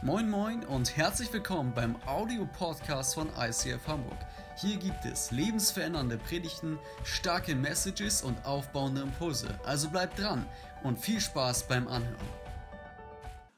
Moin Moin und herzlich willkommen beim Audio-Podcast von ICF Hamburg. Hier gibt es lebensverändernde Predigten, starke Messages und aufbauende Impulse. Also bleibt dran und viel Spaß beim Anhören.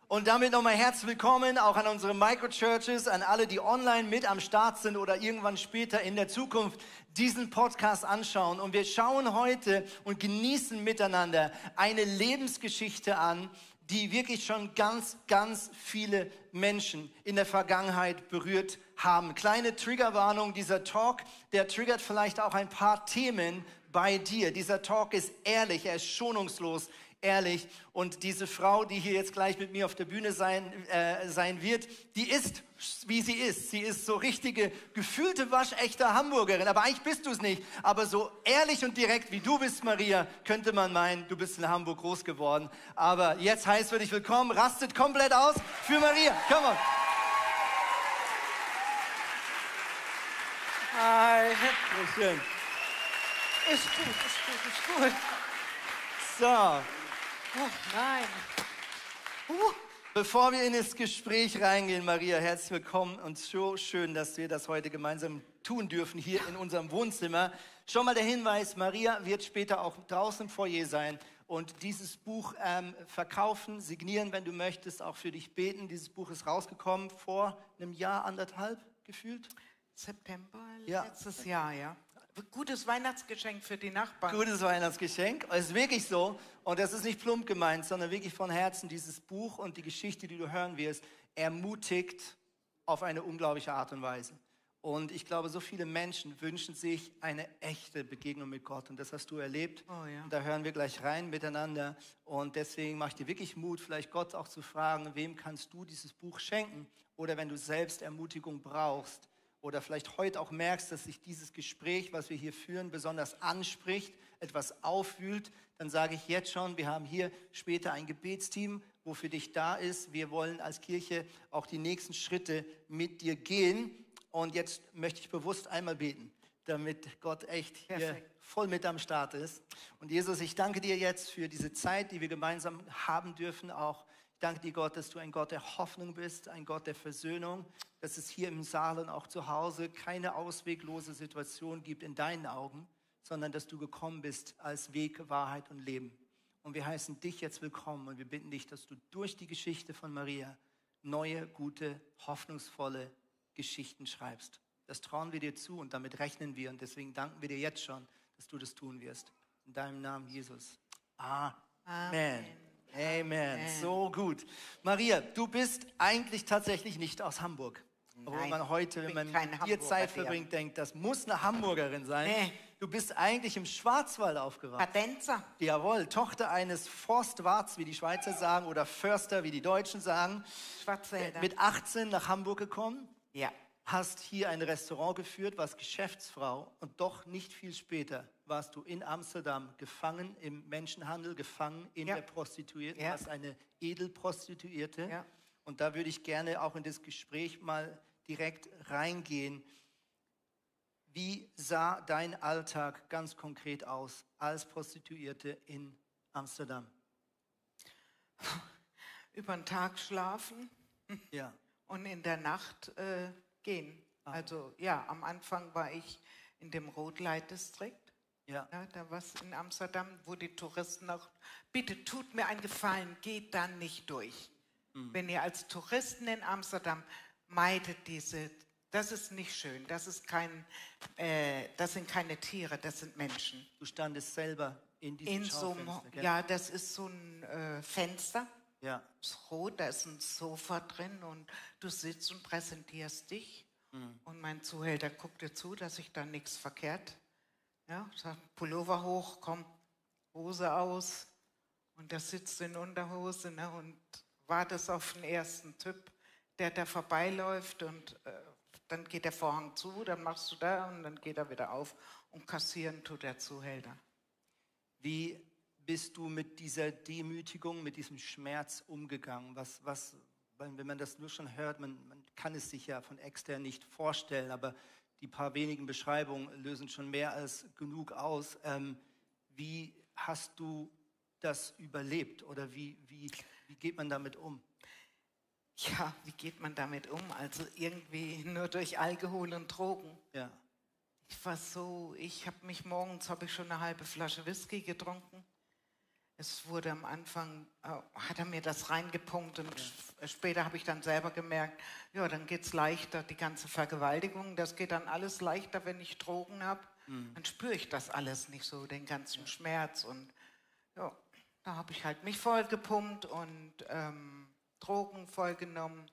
Und damit nochmal herzlich willkommen auch an unsere Microchurches, an alle, die online mit am Start sind oder irgendwann später in der Zukunft diesen Podcast anschauen. Und wir schauen heute und genießen miteinander eine Lebensgeschichte an, die wirklich schon ganz, ganz viele Menschen in der Vergangenheit berührt haben. Kleine Triggerwarnung, dieser Talk, der triggert vielleicht auch ein paar Themen bei dir. Dieser Talk ist ehrlich, er ist schonungslos ehrlich. Und diese Frau, die hier jetzt gleich mit mir auf der Bühne sein, äh, sein wird, die ist, wie sie ist. Sie ist so richtige, gefühlte, waschechte Hamburgerin. Aber eigentlich bist du es nicht. Aber so ehrlich und direkt wie du bist, Maria, könnte man meinen, du bist in Hamburg groß geworden. Aber jetzt heißt für dich willkommen, rastet komplett aus für Maria. Come on. Hi. Schön. Ist gut, ist gut, ist gut. So. Oh, nein. Uh. Bevor wir in das Gespräch reingehen, Maria, herzlich willkommen und so schön, dass wir das heute gemeinsam tun dürfen hier in unserem Wohnzimmer. Schon mal der Hinweis, Maria wird später auch draußen im Foyer sein und dieses Buch ähm, verkaufen, signieren, wenn du möchtest, auch für dich beten. Dieses Buch ist rausgekommen vor einem Jahr, anderthalb gefühlt. September Ja. letztes Jahr, ja. Gutes Weihnachtsgeschenk für die Nachbarn. Gutes Weihnachtsgeschenk. Es ist wirklich so. Und das ist nicht plump gemeint, sondern wirklich von Herzen. Dieses Buch und die Geschichte, die du hören wirst, ermutigt auf eine unglaubliche Art und Weise. Und ich glaube, so viele Menschen wünschen sich eine echte Begegnung mit Gott. Und das hast du erlebt. Oh ja. Und da hören wir gleich rein miteinander. Und deswegen mache ich dir wirklich Mut, vielleicht Gott auch zu fragen, wem kannst du dieses Buch schenken? Oder wenn du selbst Ermutigung brauchst, oder vielleicht heute auch merkst, dass sich dieses Gespräch, was wir hier führen, besonders anspricht, etwas aufwühlt, dann sage ich jetzt schon, wir haben hier später ein Gebetsteam, wo für dich da ist. Wir wollen als Kirche auch die nächsten Schritte mit dir gehen. Und jetzt möchte ich bewusst einmal beten, damit Gott echt hier Perfekt. voll mit am Start ist. Und Jesus, ich danke dir jetzt für diese Zeit, die wir gemeinsam haben dürfen, auch danke dir, Gott, dass du ein Gott der Hoffnung bist, ein Gott der Versöhnung, dass es hier im Saal und auch zu Hause keine ausweglose Situation gibt in deinen Augen, sondern dass du gekommen bist als Weg, Wahrheit und Leben. Und wir heißen dich jetzt willkommen und wir bitten dich, dass du durch die Geschichte von Maria neue, gute, hoffnungsvolle Geschichten schreibst. Das trauen wir dir zu und damit rechnen wir und deswegen danken wir dir jetzt schon, dass du das tun wirst. In deinem Namen, Jesus. Amen. Amen. Amen. So gut. Maria, du bist eigentlich tatsächlich nicht aus Hamburg. Obwohl Nein, man heute, wenn man kein mit dir Hamburger, Zeit verbringt, denkt, das muss eine Hamburgerin sein. Nee. Du bist eigentlich im Schwarzwald aufgewachsen. Kadenza. Jawohl, Tochter eines Forstwarts, wie die Schweizer sagen, oder Förster, wie die Deutschen sagen. Schwarzwälder. Mit 18 nach Hamburg gekommen, ja. Hast hier ein Restaurant geführt, warst Geschäftsfrau und doch nicht viel später warst du in Amsterdam gefangen im Menschenhandel, gefangen in Ja. der Prostituierten, Ja. warst eine Edelprostituierte. Ja. Und da würde ich gerne auch in das Gespräch mal direkt reingehen. Wie sah dein Alltag ganz konkret aus als Prostituierte in Amsterdam? Über den Tag schlafen Ja, und in der Nacht äh, gehen. Also ja, am Anfang war ich in dem Rotlight-Distrikt. ja, Ja, da war in Amsterdam, wo die Touristen auch, bitte tut mir einen Gefallen, geht da nicht durch. Wenn ihr als Touristen in Amsterdam meidet diese, das ist nicht schön, das ist kein, äh, das sind keine Tiere, das sind Menschen. du standest selber in diesem In so einem, ja, das ist so ein äh, Fenster, ja. ist rot, da ist ein Sofa drin und du sitzt und präsentierst dich. Und mein Zuhälter guckt dir zu, dass ich da nichts verkehrt. Ja, sagt Pullover hoch, komm, Hose aus. Und der sitzt in Unterhose ne, und wartest auf den ersten Typ, der da vorbeiläuft und äh, dann geht der Vorhang zu, dann machst du da und dann geht er wieder auf und kassieren tut der Zuhälter. Wie bist du mit dieser Demütigung, mit diesem Schmerz umgegangen? Was, was, wenn man das nur schon hört, man, man kann es sich ja von extern nicht vorstellen, aber die paar wenigen Beschreibungen lösen schon mehr als genug aus. Ähm, wie hast du das überlebt oder wie, wie, wie geht man damit um? Ja, wie geht man damit um? Also irgendwie nur durch Alkohol und Drogen. Ja. Ich war so, ich habe mich morgens, habe ich schon eine halbe Flasche Whisky getrunken. Es wurde am Anfang, äh, hat er mir das reingepumpt und ja. später habe ich dann selber gemerkt, ja, dann geht es leichter, die ganze Vergewaltigung, das geht dann alles leichter, wenn ich Drogen habe. Mhm. Dann spüre ich das alles nicht so, den ganzen Schmerz und ja, da habe ich halt mich vollgepumpt und ähm, Drogen vollgenommen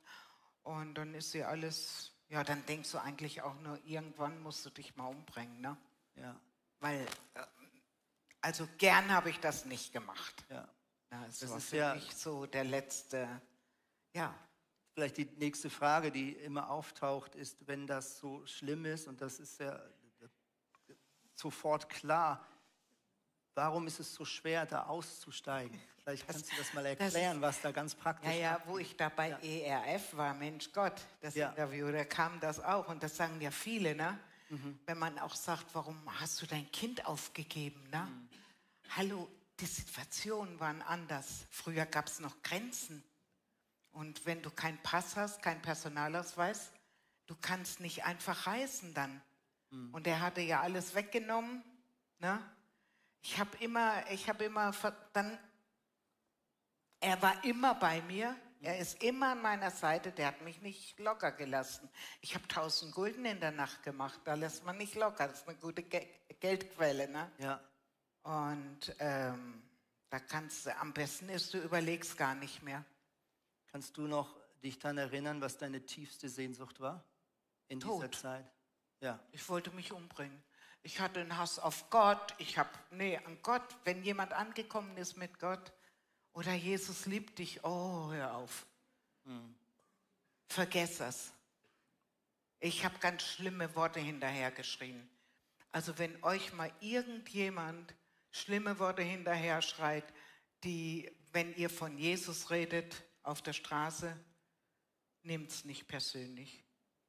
und dann ist sie alles, ja, dann denkst du eigentlich auch nur, irgendwann musst du dich mal umbringen, ne? Ja. Weil, äh, also gern habe ich das nicht gemacht. Ja. ja es das war ist für ja mich so der letzte, ja. Vielleicht die nächste Frage, die immer auftaucht, ist, wenn das so schlimm ist, und das ist ja sofort klar, Warum ist es so schwer, da auszusteigen? Vielleicht kannst das, du das mal erklären, das, was da ganz praktisch ist. Ja, ja, wo ich da bei ja. ERF war, Mensch Gott, das ja. Interview, da kam das auch und das sagen ja viele, ne? Mhm. Wenn man auch sagt, warum hast du dein Kind aufgegeben, ne? Mhm. Hallo, die Situationen waren anders. Früher gab es noch Grenzen. Und wenn du keinen Pass hast, keinen Personalausweis, du kannst nicht einfach reisen dann. Mhm. Und er hatte ja alles weggenommen, ne? Ich habe immer, ich habe immer, dann, er war immer bei mir. Er ist immer an meiner Seite. Der hat mich nicht locker gelassen. Ich habe 1000 Gulden in der Nacht gemacht. Da lässt man nicht locker. Das ist eine gute Ge Geldquelle, ne? Ja. Und ähm, da kannst du, am besten ist, du überlegst gar nicht mehr. Kannst du noch dich daran erinnern, was deine tiefste Sehnsucht war in Tod. dieser Zeit? Ja. Ich wollte mich umbringen. Ich hatte einen Hass auf Gott. Ich habe, nee, an Gott. Wenn jemand angekommen ist mit Gott oder Jesus liebt dich, oh, hör auf. Hm. Vergess es. Ich habe ganz schlimme Worte hinterher geschrien. Also wenn euch mal irgendjemand schlimme Worte hinterher schreit, die, wenn ihr von Jesus redet auf der Straße, nehmt es nicht persönlich.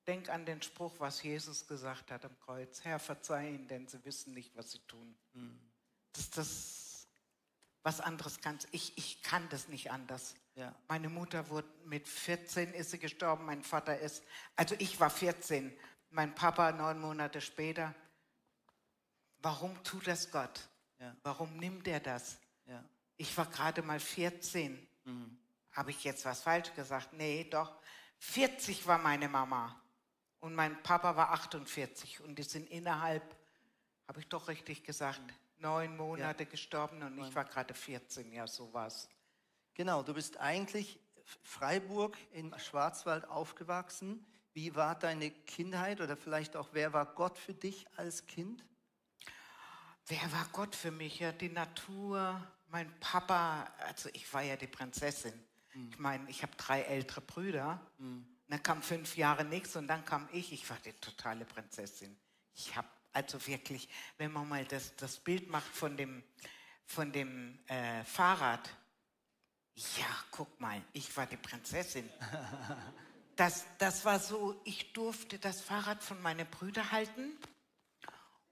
Denk an den Spruch, was Jesus gesagt hat am Kreuz. Herr, verzeih ihnen, denn sie wissen nicht, was sie tun. Mhm. Das das, was anderes kannst. Ich, ich kann das nicht anders. Ja. Meine Mutter wurde mit 14 ist sie gestorben, mein Vater ist, also ich war 14, mein Papa neun Monate später. Warum tut das Gott? Ja. Warum nimmt er das? Ja. Ich war gerade mal 14. Mhm. Habe ich jetzt was falsch gesagt? Nee, doch. 40 war meine Mama. Und mein Papa war 48 und die sind innerhalb, habe ich doch richtig gesagt, neun Monate ja. gestorben und ich war gerade 14, ja, so war's. Genau, du bist eigentlich Freiburg in Schwarzwald aufgewachsen. Wie war deine Kindheit oder vielleicht auch, wer war Gott für dich als Kind? Wer war Gott für mich? Ja, die Natur, mein Papa, also ich war ja die Prinzessin. Mhm. Ich meine, ich habe drei ältere Brüder. Mhm. Dann kam fünf Jahre nichts und dann kam ich. Ich war die totale Prinzessin. Ich habe also wirklich, wenn man mal das, das Bild macht von dem, von dem äh, Fahrrad. Ja, guck mal, ich war die Prinzessin. Das, das war so, ich durfte das Fahrrad von meinen Brüdern halten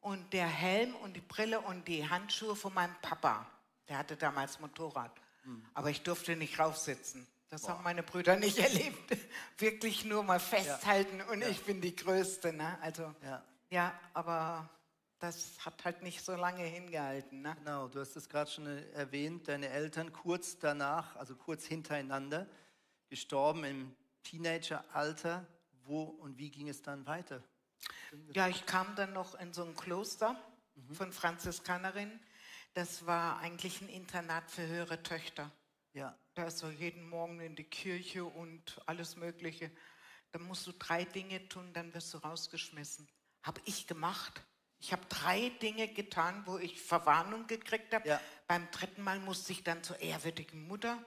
und der Helm und die Brille und die Handschuhe von meinem Papa. Der hatte damals Motorrad. Mhm. Aber ich durfte nicht raufsitzen. Das Boah. haben meine Brüder nicht erlebt. Wirklich nur mal festhalten ja. und ja. ich bin die Größte. Ne? Also, ja. Ja, aber das hat halt nicht so lange hingehalten. Ne? Genau, du hast es gerade schon erwähnt, deine Eltern kurz danach, also kurz hintereinander, gestorben im Teenageralter. Wo und wie ging es dann weiter? Ja, ich kam dann noch in so ein Kloster mhm. von Franziskanerinnen. Das war eigentlich ein Internat für höhere Töchter. Ja. Da ist so jeden Morgen in die Kirche und alles Mögliche. Da musst du drei Dinge tun, dann wirst du rausgeschmissen. Habe ich gemacht. Ich habe drei Dinge getan, wo ich Verwarnung gekriegt habe. Ja. Beim dritten Mal musste ich dann zur ehrwürdigen Mutter.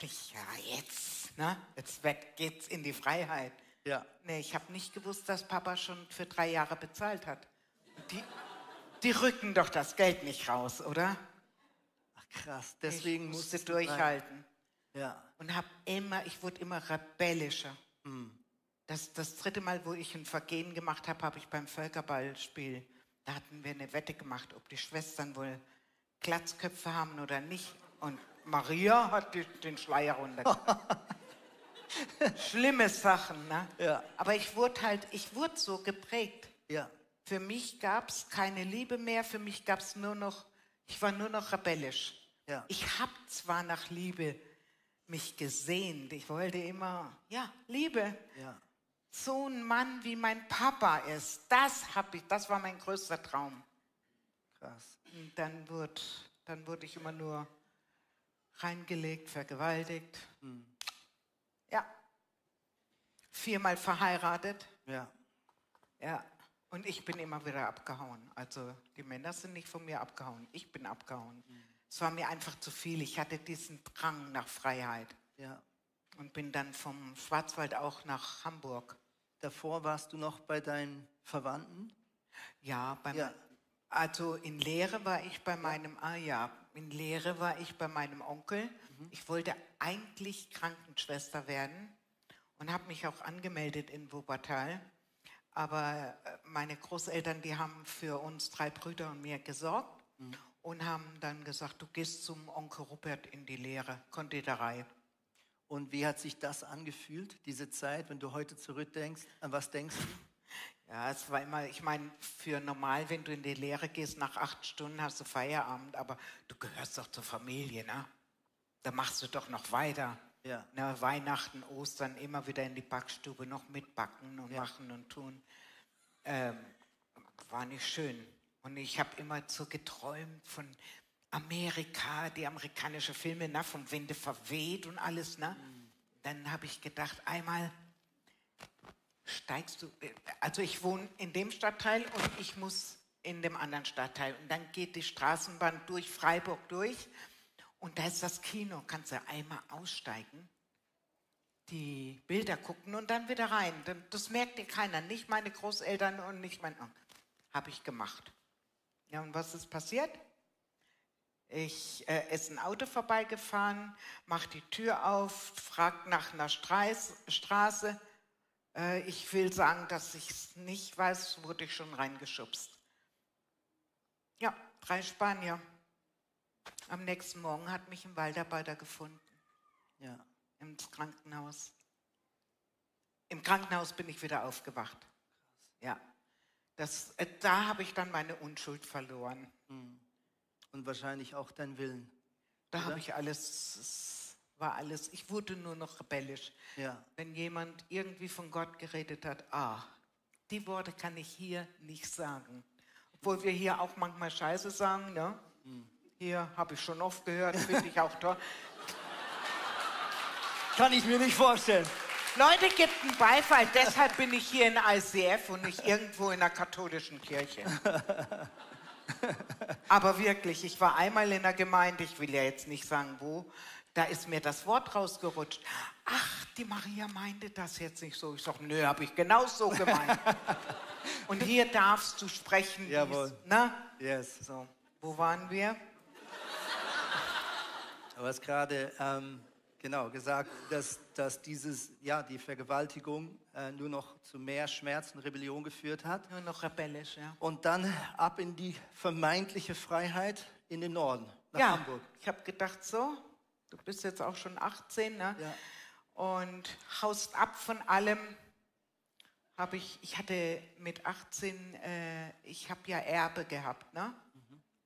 Ich, ja, jetzt, ne? jetzt geht's in die Freiheit. Ja. Nee, ich habe nicht gewusst, dass Papa schon für drei Jahre bezahlt hat. Die, die rücken doch das Geld nicht raus, oder? Krass, deswegen ich musste durchhalten. Ja. Und habe immer, ich wurde immer rebellischer. Mhm. Das, das dritte Mal, wo ich ein Vergehen gemacht habe, habe ich beim Völkerballspiel, da hatten wir eine Wette gemacht, ob die Schwestern wohl Glatzköpfe haben oder nicht. Und Maria hat den Schleier runtergenommen. schlimme Sachen. Ne? Ja. Aber ich wurde halt, ich wurde so geprägt. Ja. Für mich gab es keine Liebe mehr, für mich gab es nur noch, ich war nur noch rebellisch. Ja. Ich habe zwar nach Liebe mich gesehnt, ich wollte immer, ja, Liebe. Ja. So ein Mann wie mein Papa ist, das habe ich, das war mein größter Traum. Krass. Und dann wurde, dann wurde ich immer nur reingelegt, vergewaltigt. Ja. Viermal verheiratet. Ja. Ja. Und ich bin immer wieder abgehauen. Also die Männer sind nicht von mir abgehauen. Ich bin abgehauen. Es war mir einfach zu viel. Ich hatte diesen Drang nach Freiheit. Ja. Und bin dann vom Schwarzwald auch nach Hamburg. Davor warst du noch bei deinen Verwandten? Ja, beim, Ja. also in Lehre war ich bei meinem, ah ja, in Lehre war ich bei meinem Onkel. Ich wollte eigentlich Krankenschwester werden und habe mich auch angemeldet in Wuppertal. Aber äh, meine Großeltern, die haben für uns drei Brüder und mir gesorgt und haben dann gesagt, du gehst zum Onkel Rupert in die Lehre, Konditorei. Und wie hat sich das angefühlt, diese Zeit, wenn du heute zurückdenkst? An was denkst du? Ja, es war immer, ich meine, für normal, wenn du in die Lehre gehst, nach acht Stunden hast du Feierabend, aber du gehörst doch zur Familie, ne? Da machst du doch noch weiter. Ja. Na, Weihnachten, Ostern, immer wieder in die Backstube, noch mitbacken und machen und tun. Ähm, war nicht schön. Und ich habe immer so geträumt von Amerika, die amerikanische Filme, na, vom Winde verweht und alles, ne? Dann habe ich gedacht, einmal steigst du, also ich wohne in dem Stadtteil und ich muss in dem anderen Stadtteil. Und dann geht die Straßenbahn durch Freiburg durch und da ist das Kino. Kannst du einmal aussteigen, die Bilder gucken und dann wieder rein. Das merkt dir keiner, nicht meine Großeltern und nicht mein Onkel. Habe ich gemacht. Ja, und was ist passiert? Ich äh, ist ein Auto vorbeigefahren, macht die Tür auf, fragt nach einer Streis, Straße. Äh, ich will sagen, dass ich es nicht weiß, wurde ich schon reingeschubst. Ja, drei Spanier. Am nächsten Morgen hat mich ein Waldarbeiter gefunden Ja. im Krankenhaus. Im Krankenhaus bin ich wieder aufgewacht. Ja, das, äh, da habe ich dann meine Unschuld verloren. Und wahrscheinlich auch dein Willen. Da habe ich alles, es war alles, ich wurde nur noch rebellisch. Ja. Wenn jemand irgendwie von Gott geredet hat, ah, die Worte kann ich hier nicht sagen. Obwohl wir hier auch manchmal Scheiße sagen, ne? Hier habe ich schon oft gehört, finde ich auch toll. Kann ich mir nicht vorstellen. Leute, gibt einen Beifall, deshalb bin ich hier in ICF und nicht irgendwo in einer katholischen Kirche. Aber wirklich, ich war einmal in einer Gemeinde, ich will ja jetzt nicht sagen wo, da ist mir das Wort rausgerutscht. Ach, die Maria meinte das jetzt nicht so. Ich sage, nö, habe ich genau so gemeint. und hier darfst du sprechen. Jawohl. Na? Yes. So, wo waren wir? Du hast gerade ähm, genau gesagt, dass, dass dieses, ja, die Vergewaltigung äh, nur noch zu mehr Schmerz und Rebellion geführt hat. Nur noch rebellisch, ja. Und dann ab in die vermeintliche Freiheit in den Norden, nach ja, Hamburg. ich habe gedacht, so, du bist jetzt auch schon 18, ne? Ja. Und haust ab von allem. Habe ich, ich hatte mit 18, äh, ich habe ja Erbe gehabt, ne?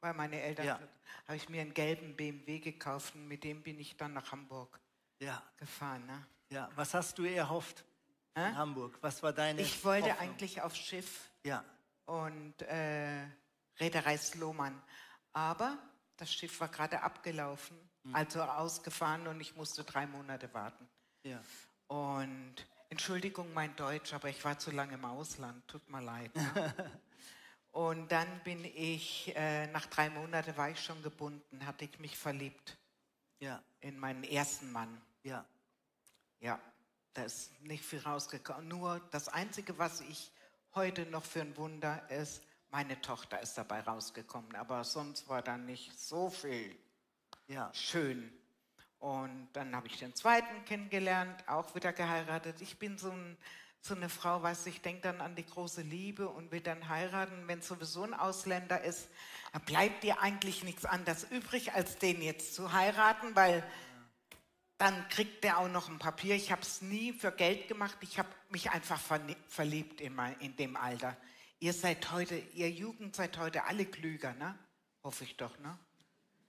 Weil meine Eltern, Ja. habe ich mir einen gelben BMW gekauft und mit dem bin ich dann nach Hamburg Ja, gefahren, ne? ja. Was hast du erhofft Hä? in Hamburg? Was war deine Ich wollte Hoffnung? eigentlich aufs Schiff Ja, und äh, Reederei Sloman. Aber das Schiff war gerade abgelaufen, also ausgefahren und ich musste drei Monate warten. ja. Und Entschuldigung mein Deutsch, aber ich war zu lange im Ausland, tut mir leid. Ne? und dann bin ich, äh, nach drei Monaten war ich schon gebunden, hatte ich mich verliebt Ja, in meinen ersten Mann. ja, Ja, da ist nicht viel rausgekommen. Nur das Einzige, was ich heute noch für ein Wunder ist, meine Tochter ist dabei rausgekommen. Aber sonst war da nicht so viel ja. schön. Und dann habe ich den zweiten kennengelernt, auch wieder geheiratet. Ich bin so, ein, so eine Frau, weiß ich denke dann an die große Liebe und will dann heiraten. Wenn sowieso ein Ausländer ist, da bleibt dir eigentlich nichts anderes übrig, als den jetzt zu heiraten, weil dann kriegt der auch noch ein Papier. Ich habe es nie für Geld gemacht. Ich habe mich einfach verliebt in, mein, in dem Alter. Ihr seid heute, ihr Jugend seid heute alle klüger, ne? Hoffe ich doch, ne?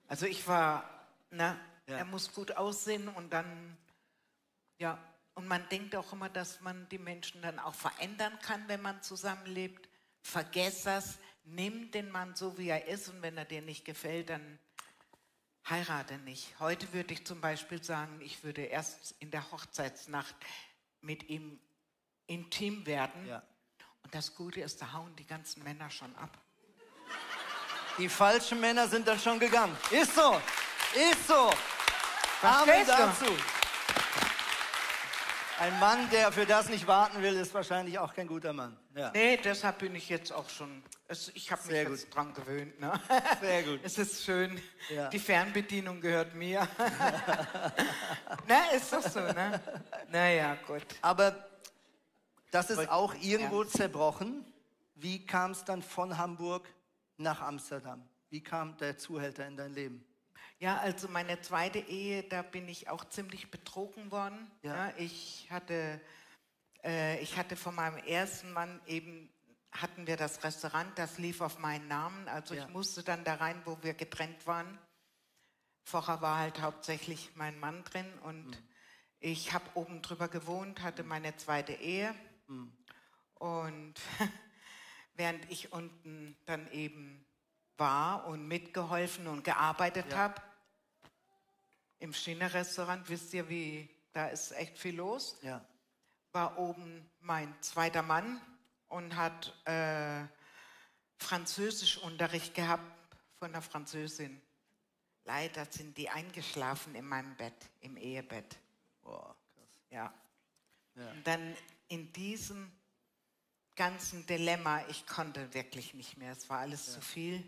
Also ich war, ne? Ja. Er muss gut aussehen und dann, ja. Und man denkt auch immer, dass man die Menschen dann auch verändern kann, wenn man zusammenlebt. Vergess das, nimm den Mann so, wie er ist und wenn er dir nicht gefällt, dann heirate nicht. Heute würde ich zum Beispiel sagen, ich würde erst in der Hochzeitsnacht mit ihm intim werden. Ja. Und das Gute ist, da hauen die ganzen Männer schon ab. Die falschen Männer sind dann schon gegangen. Ist so, ist so. Amen dazu. Ein Mann, der für das nicht warten will, ist wahrscheinlich auch kein guter Mann. Ja. Nee, deshalb bin ich jetzt auch schon. Ich habe mich Sehr jetzt gut. dran gewöhnt. Ne? Sehr gut. Es ist schön. Ja. Die Fernbedienung gehört mir. Na, ist doch so, ne? Naja, gut. Aber das ist auch irgendwo ja. zerbrochen. Wie kam es dann von Hamburg nach Amsterdam? Wie kam der Zuhälter in dein Leben? Ja, also meine zweite Ehe, da bin ich auch ziemlich betrogen worden. Ja. ja ich, hatte, äh, ich hatte von meinem ersten Mann eben, hatten wir das Restaurant, das lief auf meinen Namen. Also ja. ich musste dann da rein, wo wir getrennt waren. Vorher war halt hauptsächlich mein Mann drin und mhm. ich habe oben drüber gewohnt, hatte meine zweite Ehe. Mhm. Und während ich unten dann eben war und mitgeholfen und gearbeitet ja. habe, im China-Restaurant, wisst ihr, wie, da ist echt viel los. Ja. War oben mein zweiter Mann und hat äh, Französischunterricht gehabt von einer Französin. Leider sind die eingeschlafen in meinem Bett, im Ehebett. Boah, krass. Ja. ja. Und dann in diesem ganzen Dilemma, ich konnte wirklich nicht mehr. Es war alles ja. zu viel.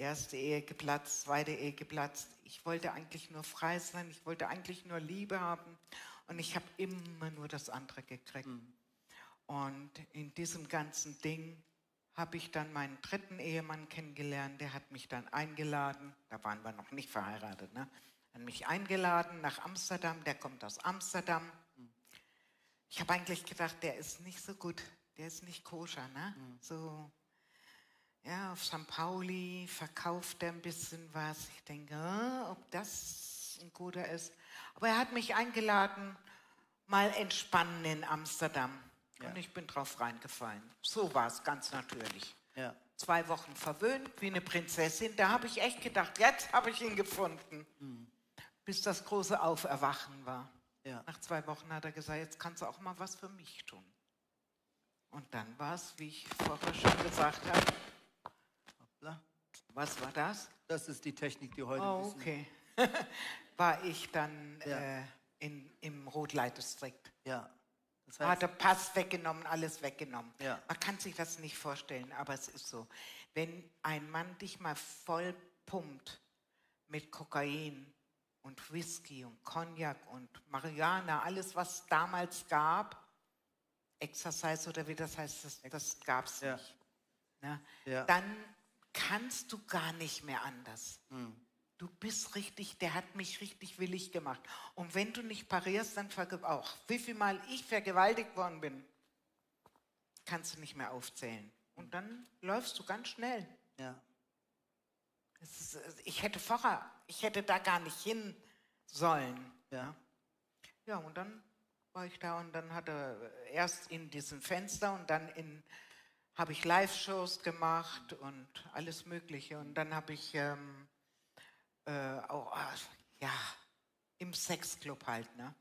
Erste Ehe geplatzt, zweite Ehe geplatzt. Ich wollte eigentlich nur frei sein, ich wollte eigentlich nur Liebe haben und ich habe immer nur das andere gekriegt. Mhm. Und in diesem ganzen Ding habe ich dann meinen dritten Ehemann kennengelernt, der hat mich dann eingeladen, da waren wir noch nicht verheiratet, ne? hat mich eingeladen nach Amsterdam, der kommt aus Amsterdam. Mhm. Ich habe eigentlich gedacht, der ist nicht so gut, der ist nicht koscher, ne? Mhm. So ja, auf St. Pauli verkauft er ein bisschen was. Ich denke, ah, ob das ein guter ist. Aber er hat mich eingeladen, mal entspannen in Amsterdam. Ja. Und ich bin drauf reingefallen. So war es ganz natürlich. Ja. Zwei Wochen verwöhnt, wie eine Prinzessin. Da habe ich echt gedacht, jetzt habe ich ihn gefunden. Mhm. Bis das große Auferwachen war. Ja. Nach zwei Wochen hat er gesagt, jetzt kannst du auch mal was für mich tun. Und dann war es, wie ich vorher schon gesagt habe, was war das? Das ist die Technik, die heute. Oh, okay. war ich dann ja. äh, in, im Rotleitdistrikt. Ja. Das heißt, Hat der Pass weggenommen, alles weggenommen. Ja. Man kann sich das nicht vorstellen, aber es ist so. Wenn ein Mann dich mal voll pumpt mit Kokain und Whisky und Cognac und Marihuana, alles, was damals gab, Exercise oder wie das heißt, das, das gab es ja. nicht. Ne? Ja. Dann kannst du gar nicht mehr anders. Mhm. Du bist richtig, der hat mich richtig willig gemacht. Und wenn du nicht parierst, dann auch. Wie viel Mal ich vergewaltigt worden bin, kannst du nicht mehr aufzählen. Und dann läufst du ganz schnell. Ja. Ist, ich hätte vorher, ich hätte da gar nicht hin sollen. Ja. Ja, und dann war ich da und dann hat er erst in diesem Fenster und dann in habe ich Live-Shows gemacht und alles Mögliche. Und dann habe ich ähm, äh, auch, ja, im Sexclub halt, ne?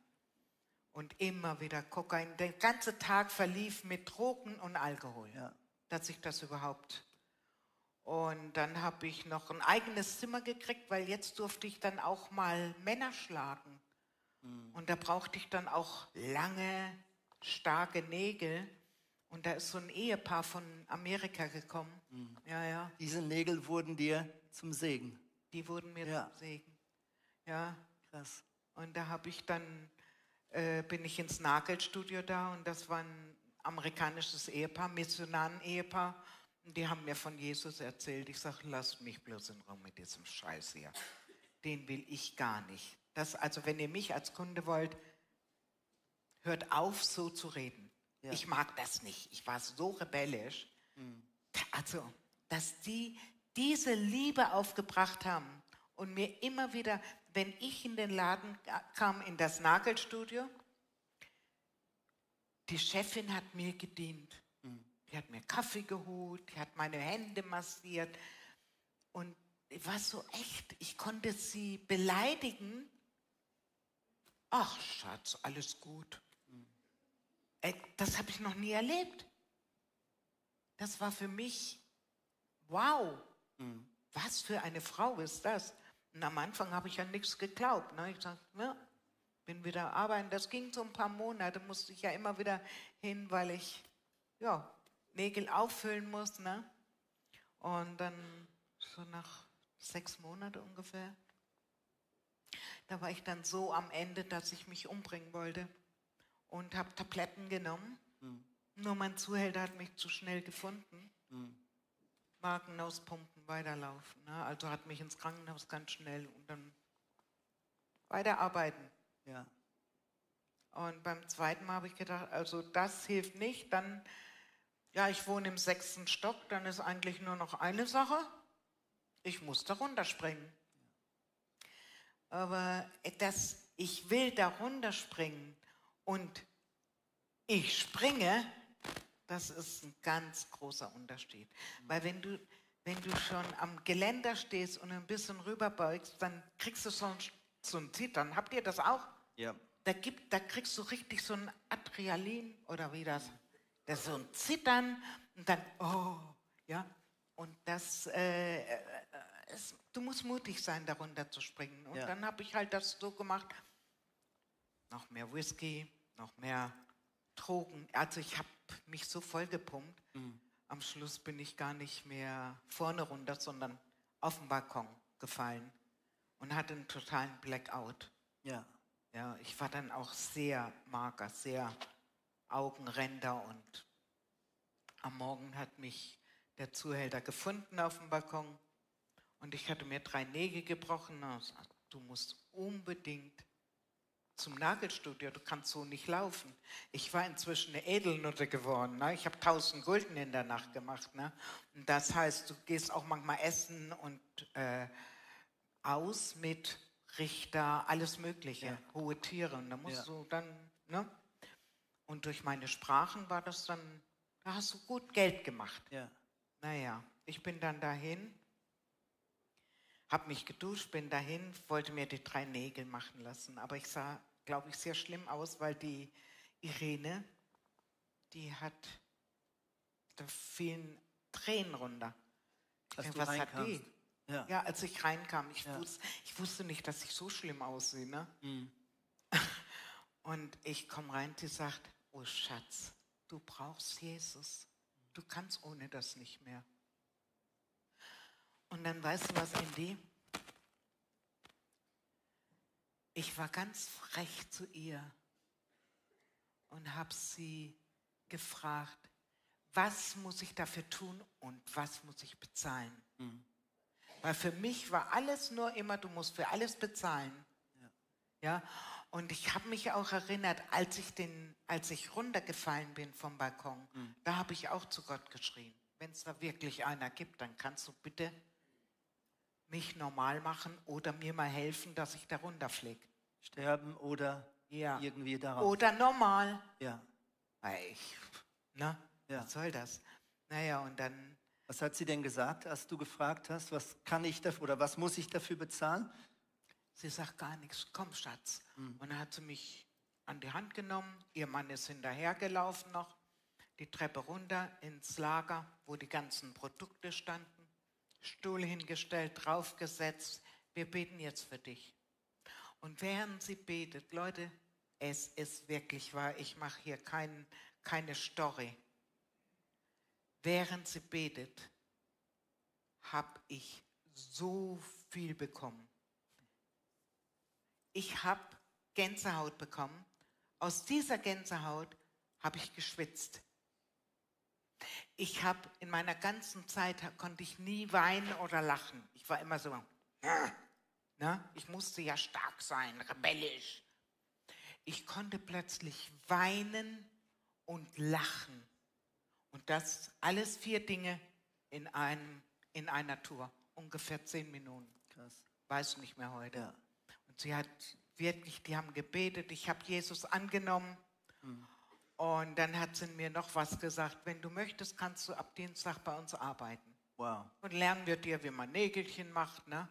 Und immer wieder Kokain. Der ganze Tag verlief mit Drogen und Alkohol, ja. dass ich das überhaupt. Und dann habe ich noch ein eigenes Zimmer gekriegt, weil jetzt durfte ich dann auch mal Männer schlagen. Mhm. Und da brauchte ich dann auch lange, starke Nägel. Und da ist so ein Ehepaar von Amerika gekommen. Mhm. Ja, ja. Diese Nägel wurden dir zum Segen. Die wurden mir ja. zum Segen. Ja. Krass. Und da habe ich dann, äh, bin ich ins Nagelstudio da und das war ein amerikanisches Ehepaar, Missionaren-Ehepaar. Und die haben mir von Jesus erzählt. Ich sage, lass mich bloß in Ruhe mit diesem Scheiß hier. Den will ich gar nicht. dass, also wenn ihr mich als Kunde wollt, hört auf, so zu reden. Ja. Ich mag das nicht. Ich war so rebellisch. Also, dass die diese Liebe aufgebracht haben und mir immer wieder, wenn ich in den Laden kam, in das Nagelstudio, die Chefin hat mir gedient. Die hat mir Kaffee geholt, die hat meine Hände massiert. Und ich war so echt, ich konnte sie beleidigen. Ach, Schatz, alles gut. Ey, das habe ich noch nie erlebt. Das war für mich, wow, was für eine Frau ist das? Und am Anfang habe ich ja nichts geglaubt. Ne? Ich sagte, ja, bin wieder arbeiten. Das ging so ein paar Monate, musste ich ja immer wieder hin, weil ich ja, Nägel auffüllen muss. Ne? Und dann so nach sechs Monaten ungefähr, da war ich dann so am Ende, dass ich mich umbringen wollte und habe Tabletten genommen. Nur mein Zuhälter hat mich zu schnell gefunden. Markenauspumpen, weiterlaufen. Ne? Also hat mich ins Krankenhaus ganz schnell und dann weiterarbeiten. Ja. Und beim zweiten Mal habe ich gedacht, also das hilft nicht. Dann, ja, ich wohne im sechsten Stock, dann ist eigentlich nur noch eine Sache. Ich muss da runterspringen. Aber das, ich will da runterspringen und ich springe, das ist ein ganz großer Unterschied. Weil wenn du, wenn du schon am Geländer stehst und ein bisschen rüberbeugst, dann kriegst du so ein, so ein Zittern. Habt ihr das auch? Ja. Da, gibt, da kriegst du richtig so ein Adrenalin oder wie das? Das ist so ein Zittern und dann, oh, ja. Und das, äh, äh, es, du musst mutig sein, darunter zu springen. Und Ja. dann habe ich halt das so gemacht, noch mehr Whisky, noch mehr Drogen. Also ich habe mich so vollgepumpt. Am Schluss bin ich gar nicht mehr vorne runter, sondern auf den Balkon gefallen und hatte einen totalen Blackout. Ja. Ja, ich war dann auch sehr mager, sehr Augenränder und am Morgen hat mich der Zuhälter gefunden auf dem Balkon und ich hatte mir drei Nägel gebrochen. Du musst unbedingt zum Nagelstudio, du kannst so nicht laufen. Ich war inzwischen eine Edelnutte geworden. Ne? Ich habe 1000 Gulden in der Nacht gemacht. Ne? Und das heißt, du gehst auch manchmal essen und äh, aus mit Richter, alles Mögliche, hohe Tiere. Und da musst Ja. du dann, ne? Und durch meine Sprachen war das dann, da hast du gut Geld gemacht. Ja. Naja, ich bin dann dahin, habe mich geduscht, bin dahin, wollte mir die drei Nägel machen lassen. Aber ich sah, glaube ich, sehr schlimm aus, weil die Irene, die hat, da fielen Tränen runter. Als was hat die? Ja. Ja, als ich reinkam, ich, Ja. wusste, ich wusste nicht, dass ich so schlimm aussehe. Ne? Mhm. Und ich komme rein, die sagt, oh Schatz, du brauchst Jesus. Du kannst ohne das nicht mehr. Und dann weißt du was, Andy? Ich war ganz frech zu ihr und habe sie gefragt, was muss ich dafür tun und was muss ich bezahlen? Weil für mich war alles nur immer, du musst für alles bezahlen. Ja, und ich habe mich auch erinnert, als ich, den, als ich runtergefallen bin vom Balkon, da habe ich auch zu Gott geschrien. Wenn es da wirklich einer gibt, dann kannst du bitte mich normal machen oder mir mal helfen, dass ich da runterfliege. Sterben oder Ja. irgendwie darauf. Oder normal. Ja. Ich, ne? Ja. Was soll das? Naja, und dann Was hat sie denn gesagt, als du gefragt hast, was kann ich dafür oder was muss ich dafür bezahlen? Sie sagt gar nichts. Komm, Schatz. Und dann hat sie mich an die Hand genommen. Ihr Mann ist hinterhergelaufen noch. Die Treppe runter ins Lager, wo die ganzen Produkte standen. Stuhl hingestellt, draufgesetzt. Wir beten jetzt für dich. Und während sie betet, Leute, es ist wirklich wahr. Ich mache hier kein, keine Story. Während sie betet, habe ich so viel bekommen. Ich habe Gänsehaut bekommen. Aus dieser Gänsehaut habe ich geschwitzt. Ich habe in meiner ganzen Zeit konnte ich nie weinen oder lachen. Ich war immer so, Ne? Ich musste ja stark sein, rebellisch. Ich konnte plötzlich weinen und lachen. Und das alles vier Dinge in, einem, in einer Tour. Ungefähr zehn Minuten. Krass. Weiß nicht mehr heute. Ja. Und sie hat wirklich, die haben gebetet. Ich habe Jesus angenommen. Und dann hat sie mir noch was gesagt. Wenn du möchtest, kannst du ab Dienstag bei uns arbeiten. Wow. Und lernen wir dir, wie man Nägelchen macht. Ne?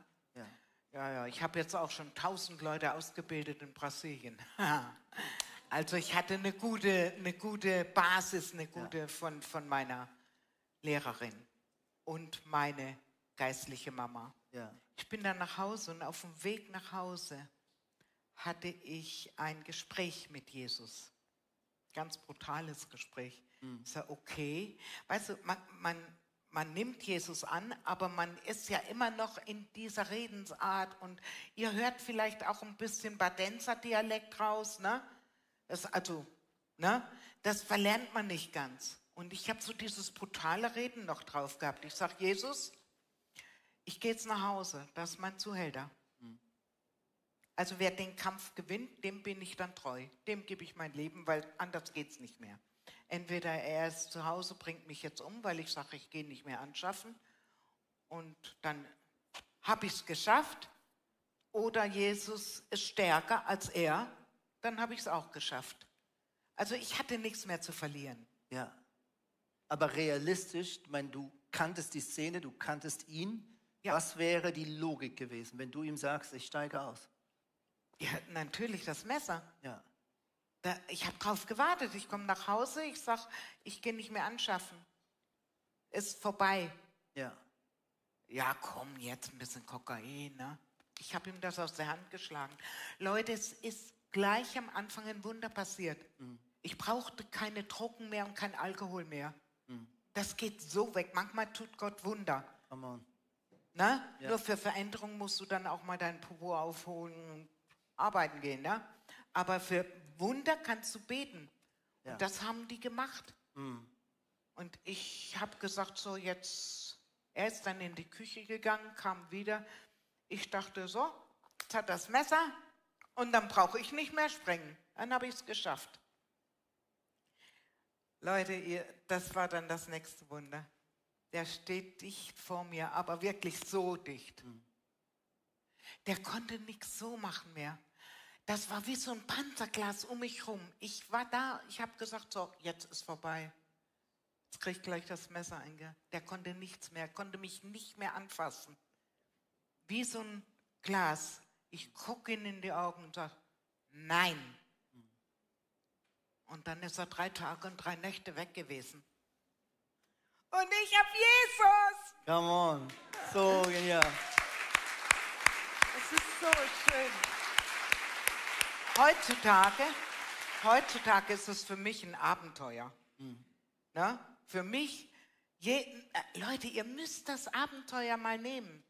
Ja. Ja, ja, ich habe jetzt auch schon tausend Leute ausgebildet in Brasilien. also ich hatte eine gute, eine gute Basis, eine gute von, von meiner Lehrerin und meine geistliche Mama. Ja. Ich bin dann nach Hause und auf dem Weg nach Hause hatte ich ein Gespräch mit Jesus. Ganz brutales Gespräch. Ich sage, okay. Weißt du, man, man, man nimmt Jesus an, aber man ist ja immer noch in dieser Redensart und ihr hört vielleicht auch ein bisschen Badenzer Dialekt raus, ne? Das, also, ne? Das verlernt man nicht ganz. Und ich habe so dieses brutale Reden noch drauf gehabt. Ich sage, Jesus, ich gehe jetzt nach Hause, das ist mein Zuhälter. Also wer den Kampf gewinnt, dem bin ich dann treu. Dem gebe ich mein Leben, weil anders geht es nicht mehr. Entweder er ist zu Hause, bringt mich jetzt um, weil ich sage, ich gehe nicht mehr anschaffen. Und dann habe ich es geschafft. Oder Jesus ist stärker als er, dann habe ich es auch geschafft. Also ich hatte nichts mehr zu verlieren. Ja. Aber realistisch, ich meine, du kanntest die Szene, du kanntest ihn. Ja. Was wäre die Logik gewesen, wenn du ihm sagst, ich steige aus? Ja, natürlich das Messer. Ja. Da, ich habe drauf gewartet. Ich komme nach Hause, ich sage, ich gehe nicht mehr anschaffen. Ist vorbei. Ja. Ja, komm, jetzt ein bisschen Kokain. Ne? Ich habe ihm das aus der Hand geschlagen. Leute, es ist gleich am Anfang ein Wunder passiert. Ich brauchte keine Drogen mehr und kein Alkohol mehr. Das geht so weg. Manchmal tut Gott Wunder. Come on. Ne? Ja. Nur für Veränderung musst du dann auch mal deinen Popo aufholen und arbeiten gehen. Ne? Aber für Wunder kannst du beten. Ja. Und das haben die gemacht. Und ich habe gesagt, so jetzt, er ist dann in die Küche gegangen, kam wieder. Ich dachte so, jetzt hat das Messer und dann brauche ich nicht mehr sprengen. Dann habe ich es geschafft. Leute, ihr, das war dann das nächste Wunder. Der steht dicht vor mir, aber wirklich so dicht. Der konnte nichts so machen mehr. Das war wie so ein Panzerglas um mich rum. Ich war da, ich habe gesagt, so, jetzt ist vorbei. Jetzt krieg ich gleich das Messer einge. Der konnte nichts mehr, konnte mich nicht mehr anfassen. Wie so ein Glas. Ich gucke ihn in die Augen und sage, nein. Und dann ist er drei Tage und drei Nächte weg gewesen. Und ich habe Jesus. Come on. So genial. Es ist so schön. Heutzutage, heutzutage ist es für mich ein Abenteuer. Na? Für mich, je, äh, Leute, ihr müsst das Abenteuer mal nehmen.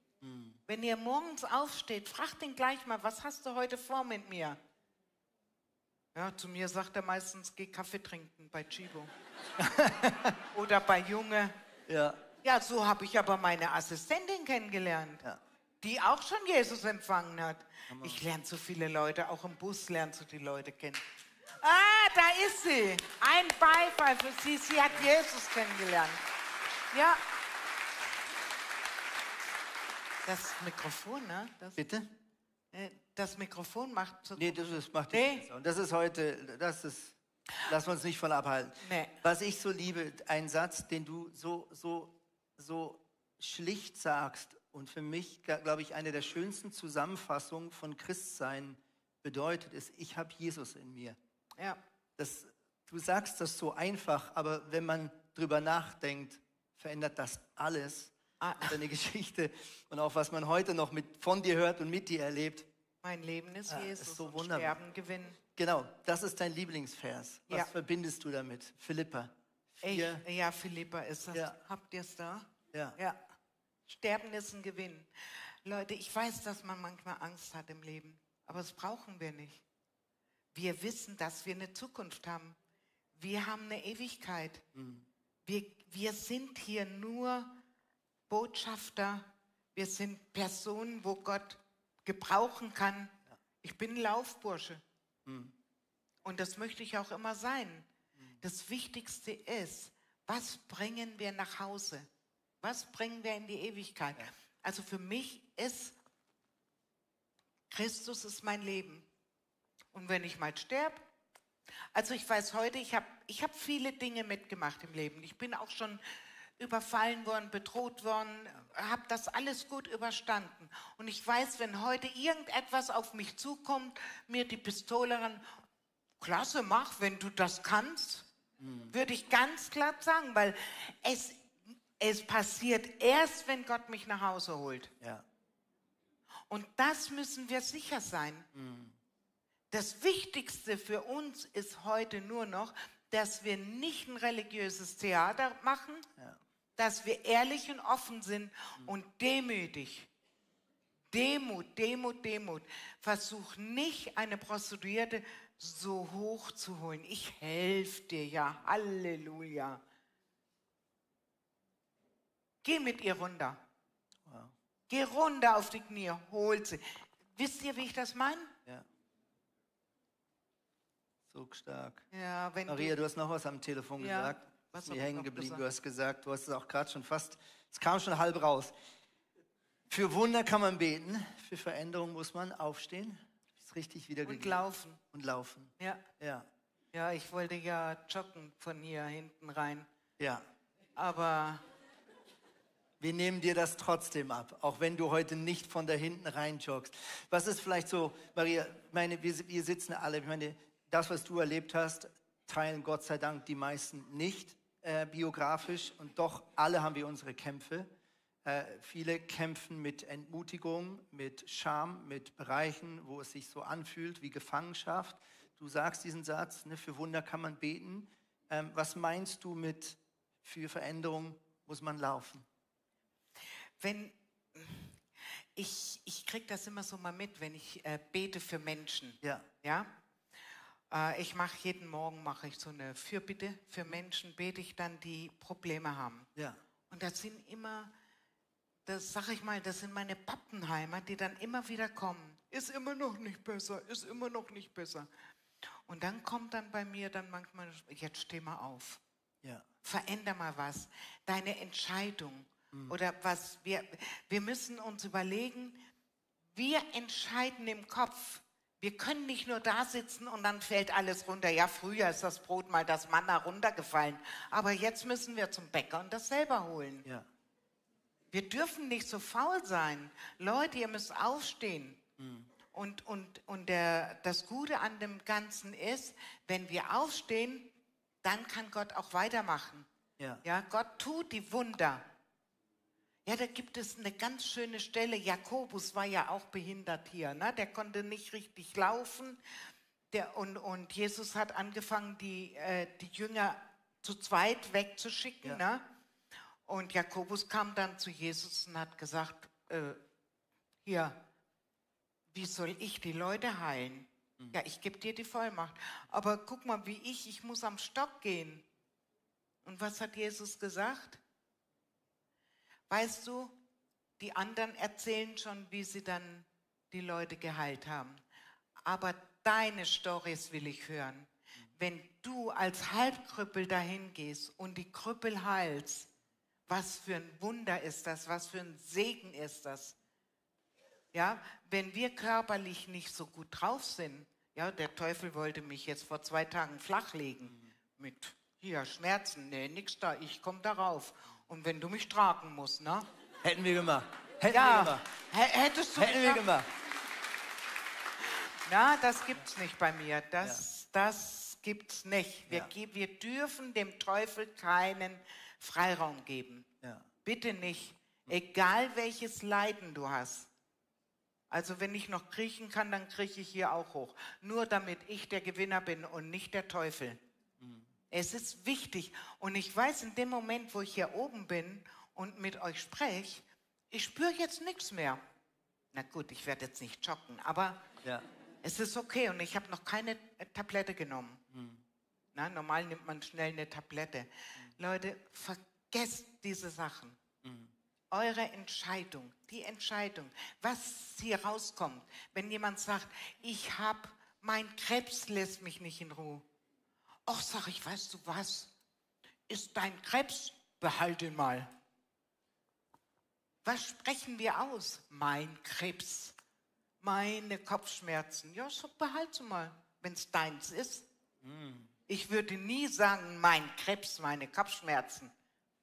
Wenn ihr morgens aufsteht, fragt ihn gleich mal, was hast du heute vor mit mir? Ja, zu mir sagt er meistens, geh Kaffee trinken bei Chibo. Oder bei Junge. Ja. Ja, so habe ich aber meine Assistentin kennengelernt, Ja. Die auch schon Jesus empfangen hat. Ich lerne so viele Leute, auch im Bus lernst du die Leute kennen. Ah, da ist sie. Ein Beifall für sie. Sie hat Jesus kennengelernt. Ja. Das Mikrofon, ne? Das, Bitte? äh, das Mikrofon macht so. Nee, das ist, macht Nee. nichts. Und das ist heute, das ist, wir uns nicht von abhalten. Nee. Was ich so liebe, ein Satz, den du so, so, so schlicht sagst und für mich, glaube ich, eine der schönsten Zusammenfassungen von Christsein bedeutet, ist, ich habe Jesus in mir. Ja. Das, du sagst das so einfach, aber wenn man drüber nachdenkt, verändert das alles. Ah. Deine Geschichte und auch was man heute noch mit, von dir hört und mit dir erlebt. Mein Leben ist Ah, Jesus. ist so und wunderbar. Sterben gewinnen. Genau, das ist dein Lieblingsvers. Was Ja. verbindest du damit? Philippa. Ey, ja, Philippa ist das. Ja. Habt ihr es da? Ja. Ja. Sterben ist ein Gewinn. Leute, ich weiß, dass man manchmal Angst hat im Leben, aber das brauchen wir nicht. Wir wissen, dass wir eine Zukunft haben. Wir haben eine Ewigkeit. Wir, wir sind hier nur Botschafter. Wir sind Personen, wo Gott gebrauchen kann. Ich bin Laufbursche. Und das möchte ich auch immer sein. Das Wichtigste ist, was bringen wir nach Hause? Was bringen wir in die Ewigkeit? Also für mich ist Christus ist mein Leben. Und wenn ich mal sterbe, also ich weiß heute, ich habe ich hab viele Dinge mitgemacht im Leben. Ich bin auch schon überfallen worden, bedroht worden, habe das alles gut überstanden. Und ich weiß, wenn heute irgendetwas auf mich zukommt, mir die Pistole ran, klasse, mach, wenn du das kannst, mhm. würde ich ganz klar sagen, weil es, es passiert erst, wenn Gott mich nach Hause holt. Ja. Und das müssen wir sicher sein. Mhm. Das Wichtigste für uns ist heute nur noch, dass wir nicht ein religiöses Theater machen, ja. dass wir ehrlich und offen sind mhm. und demütig. Demut, Demut, Demut. Versuch nicht eine Prostituierte so hoch zu holen. Ich helfe dir ja. Halleluja. Geh mit ihr runter. Wow. Geh runter auf die Knie, hol sie. Wisst ihr, wie ich das meine? Ja. So stark. Ja, wenn Maria, du hast noch was am Telefon ja, gesagt. Was ist mir hängen geblieben. Du hast gesagt, du hast es auch gerade schon fast, es kam schon halb raus. Für Wunder kann man beten, für Veränderung muss man aufstehen richtig wieder Und laufen. Und laufen. Ja. Ja. Ja, ich wollte ja joggen von hier hinten rein. Ja. Aber. Wir nehmen dir das trotzdem ab, auch wenn du heute nicht von da hinten rein joggst. Was ist vielleicht so, Maria, meine, wir, wir sitzen alle, ich meine, das, was du erlebt hast, teilen Gott sei Dank die meisten nicht äh, biografisch und doch alle haben wir unsere Kämpfe. Äh, viele kämpfen mit Entmutigung, mit Scham, mit Bereichen, wo es sich so anfühlt wie Gefangenschaft. Du sagst diesen Satz, ne, für Wunder kann man beten. Ähm, was meinst du mit für Veränderung muss man laufen? Wenn ich, ich kriege das immer so mal mit, wenn ich äh, bete für Menschen. Ja. ja? Äh, ich mache jeden Morgen mache ich so eine Fürbitte für Menschen, bete ich dann, die Probleme haben. Ja. Und das sind immer das sag ich mal, das sind meine Pappenheimer, die dann immer wieder kommen. Ist immer noch nicht besser, ist immer noch nicht besser. Und dann kommt dann bei mir dann manchmal, jetzt steh mal auf. Ja. Veränder mal was. Deine Entscheidung. Mhm. Oder was wir, wir müssen uns überlegen, wir entscheiden im Kopf. Wir können nicht nur da sitzen und dann fällt alles runter. Ja, früher ist das Brot mal das Manna runtergefallen. Aber jetzt müssen wir zum Bäcker und das selber holen. Ja. Wir dürfen nicht so faul sein. Leute, ihr müsst aufstehen. Mhm. Und, und, und der, das Gute an dem Ganzen ist, wenn wir aufstehen, dann kann Gott auch weitermachen. Ja. ja, Gott tut die Wunder. Ja, da gibt es eine ganz schöne Stelle. Jakobus war ja auch behindert hier. Ne? Der konnte nicht richtig laufen. Der, und, und Jesus hat angefangen, die, äh, die Jünger zu zweit wegzuschicken. Ja. Ne? Und Jakobus kam dann zu Jesus und hat gesagt, äh, hier, wie soll ich die Leute heilen? Mhm. Ja, ich gebe dir die Vollmacht. Aber guck mal, wie ich, ich muss am Stock gehen. Und was hat Jesus gesagt? Weißt du, die anderen erzählen schon, wie sie dann die Leute geheilt haben. Aber deine Stories will ich hören. Wenn du als Halbkrüppel dahin gehst und die Krüppel heilst, was für ein Wunder ist das? Was für ein Segen ist das? Ja, wenn wir körperlich nicht so gut drauf sind, ja, der Teufel wollte mich jetzt vor zwei Tagen flachlegen mit hier Schmerzen, nee, nix da, ich komme darauf. Und wenn du mich tragen musst, ne? Hätten wir gemacht. Hätten ja, wir gemacht. Hättest du Hätten wir gemacht. Na, das gibt's nicht bei mir. Das, ja. das gibt's nicht. Wir, ja. wir dürfen dem Teufel keinen Freiraum geben. Ja. Bitte nicht, egal welches Leiden du hast. Also wenn ich noch kriechen kann, dann krieche ich hier auch hoch. Nur damit ich der Gewinner bin und nicht der Teufel. Es ist wichtig. Und ich weiß, in dem Moment, wo ich hier oben bin und mit euch spreche, ich spüre jetzt nichts mehr. Na gut, ich werde jetzt nicht joggen, aber ja. es ist okay und ich habe noch keine Tablette genommen. Mhm. Na, normal nimmt man schnell eine Tablette. Mhm. Leute, vergesst diese Sachen. Mhm. eure Entscheidung, die Entscheidung, was hier rauskommt, wenn jemand sagt, ich habe, mein Krebs lässt mich nicht in Ruhe. Ach, sag ich, weißt du was? Ist dein Krebs? Behalt ihn mal. Was sprechen wir aus? Mein Krebs, meine Kopfschmerzen. Ja, so behalte mal, wenn es deins ist. Mm. Ich würde nie sagen, mein Krebs, meine Kopfschmerzen.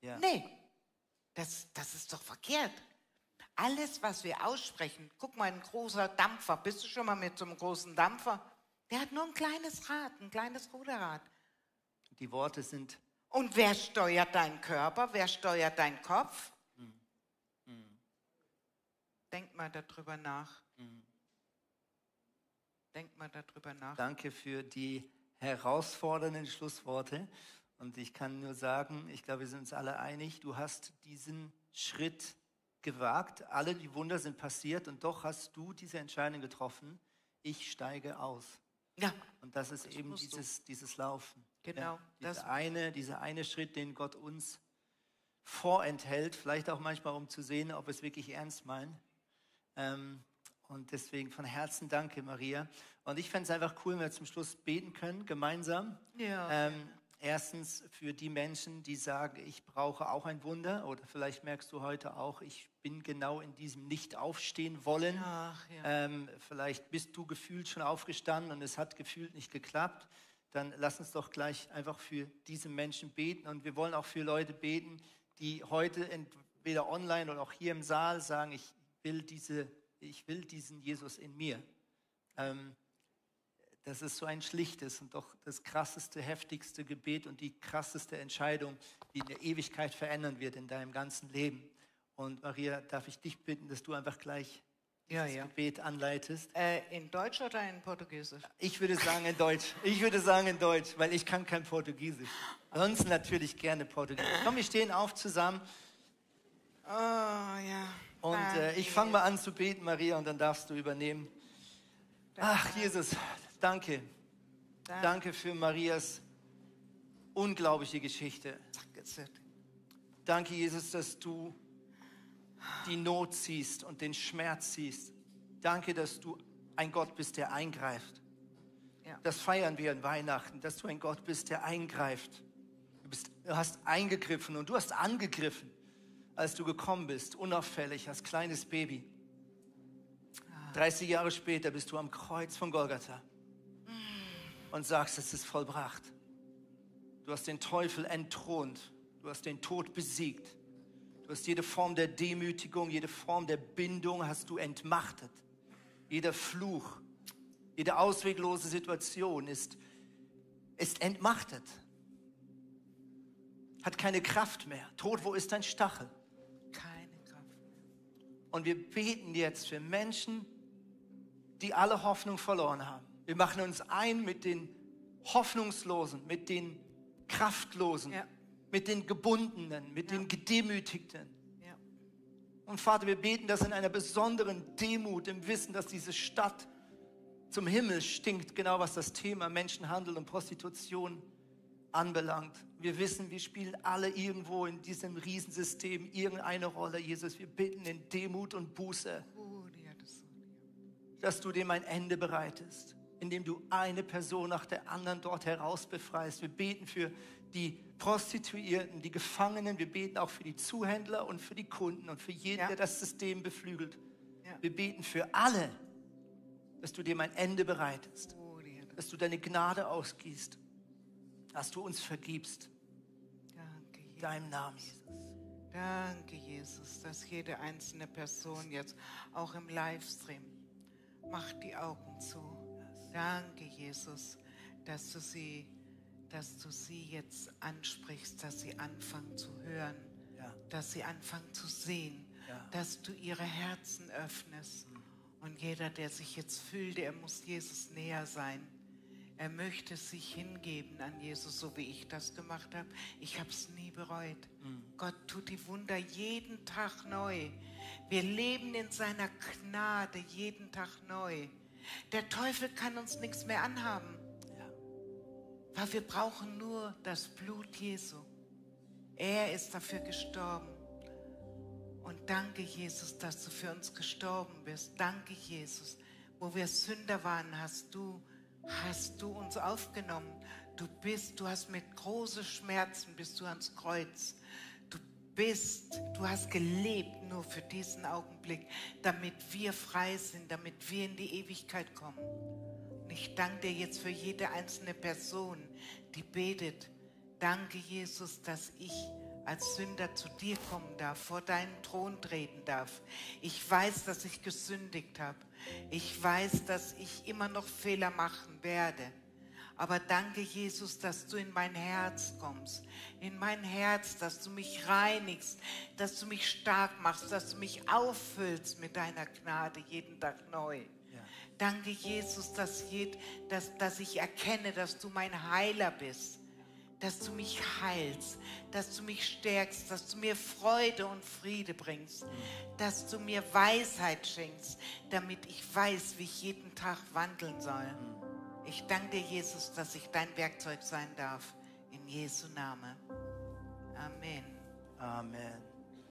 Ja. Nee, das, das ist doch verkehrt. Alles, was wir aussprechen, guck mal, ein großer Dampfer, bist du schon mal mit so einem großen Dampfer? Der hat nur ein kleines Rad, ein kleines Ruderrad. Die Worte sind. Und wer steuert deinen Körper? Wer steuert deinen Kopf? Mhm. Mhm. Denk mal darüber nach. Mhm. Denk mal darüber nach. Danke für die herausfordernden Schlussworte. Und ich kann nur sagen, ich glaube, wir sind uns alle einig, du hast diesen Schritt gewagt. Alle die Wunder sind passiert und doch hast du diese Entscheidung getroffen. Ich steige aus. Ja. Und das ist das eben dieses, dieses Laufen. Genau. Ja, dieser, eine, dieser eine Schritt, den Gott uns vorenthält, vielleicht auch manchmal, um zu sehen, ob es wirklich ernst meint. Ähm, und deswegen von Herzen danke, Maria. Und ich fände es einfach cool, wenn wir zum Schluss beten können, gemeinsam. Ja. Ähm, Erstens für die Menschen, die sagen, ich brauche auch ein Wunder. Oder vielleicht merkst du heute auch, ich bin genau in diesem Nicht-Aufstehen wollen. Ach, ja. ähm, vielleicht bist du gefühlt schon aufgestanden und es hat gefühlt nicht geklappt. Dann lass uns doch gleich einfach für diese Menschen beten. Und wir wollen auch für Leute beten, die heute entweder online oder auch hier im Saal sagen, ich will, diese, ich will diesen Jesus in mir. Ähm, das ist so ein schlichtes und doch das krasseste, heftigste Gebet und die krasseste Entscheidung, die in der Ewigkeit verändern wird in deinem ganzen Leben. Und Maria, darf ich dich bitten, dass du einfach gleich ja, das ja. Gebet anleitest? Äh, in Deutsch oder in Portugiesisch? Ich würde sagen in Deutsch. Ich würde sagen in Deutsch, weil ich kann kein Portugiesisch. Sonst natürlich gerne Portugiesisch. Komm, wir stehen auf zusammen. Oh, ja. Und äh, ich fange mal an zu beten, Maria, und dann darfst du übernehmen. Ach, Jesus, Danke. Danke. Danke für Marias unglaubliche Geschichte. Danke, Jesus, dass du die Not siehst und den Schmerz siehst. Danke, dass du ein Gott bist, der eingreift. Ja. Das feiern wir an Weihnachten, dass du ein Gott bist, der eingreift. Du, bist, du hast eingegriffen und du hast angegriffen, als du gekommen bist, unauffällig, als kleines Baby. 30 ah. Jahre später bist du am Kreuz von Golgatha und sagst, es ist vollbracht. Du hast den Teufel entthront. Du hast den Tod besiegt. Du hast jede Form der Demütigung, jede Form der Bindung hast du entmachtet. Jeder Fluch, jede ausweglose Situation ist, ist entmachtet. Hat keine Kraft mehr. Tod, wo ist dein Stachel? Keine Kraft Und wir beten jetzt für Menschen, die alle Hoffnung verloren haben. Wir machen uns ein mit den Hoffnungslosen, mit den Kraftlosen, ja. mit den Gebundenen, mit ja. den Gedemütigten. Ja. Und Vater, wir beten das in einer besonderen Demut, im Wissen, dass diese Stadt zum Himmel stinkt, genau was das Thema Menschenhandel und Prostitution anbelangt. Wir wissen, wir spielen alle irgendwo in diesem Riesensystem irgendeine Rolle. Jesus, wir bitten in Demut und Buße, oh, dass du dem ein Ende bereitest indem du eine Person nach der anderen dort herausbefreist. Wir beten für die Prostituierten, die Gefangenen, wir beten auch für die Zuhändler und für die Kunden und für jeden, ja. der das System beflügelt. Ja. Wir beten für alle, dass du dem ein Ende bereitest, dass du deine Gnade ausgießt, dass du uns vergibst. Danke, Jesus. Deinem Namen, Jesus. Danke, Jesus, dass jede einzelne Person jetzt auch im Livestream macht die Augen zu Danke, Jesus, dass du sie, dass du sie jetzt ansprichst, dass sie anfangen zu hören, ja. dass sie anfangen zu sehen, ja. dass du ihre Herzen öffnest. Mhm. Und jeder, der sich jetzt fühlt, der muss Jesus näher sein. Er möchte sich hingeben an Jesus, so wie ich das gemacht habe. Ich habe es nie bereut. Mhm. Gott tut die Wunder jeden Tag neu. Wir leben in seiner Gnade jeden Tag neu. Der Teufel kann uns nichts mehr anhaben. Ja. Weil wir brauchen nur das Blut Jesu. Er ist dafür gestorben. Und danke, Jesus, dass du für uns gestorben bist. Danke, Jesus. Wo wir Sünder waren, hast du, hast du uns aufgenommen. Du bist, du hast mit großen Schmerzen bist du ans Kreuz. Du bist, du hast gelebt nur für diesen Augenblick, damit wir frei sind, damit wir in die Ewigkeit kommen. Und ich danke dir jetzt für jede einzelne Person, die betet. Danke, Jesus, dass ich als Sünder zu dir kommen darf, vor deinen Thron treten darf. Ich weiß, dass ich gesündigt habe. Ich weiß, dass ich immer noch Fehler machen werde. Aber danke, Jesus, dass du in mein Herz kommst. In mein Herz, dass du mich reinigst, dass du mich stark machst, dass du mich auffüllst mit deiner Gnade jeden Tag neu. Ja. Danke, Jesus, dass, jed, dass, dass ich erkenne, dass du mein Heiler bist dass du mich heilst, dass du mich stärkst, dass du mir Freude und Friede bringst, dass du mir Weisheit schenkst, damit ich weiß, wie ich jeden Tag wandeln soll. Ich danke dir, Jesus, dass ich dein Werkzeug sein darf. In Jesu Namen. Amen. Amen.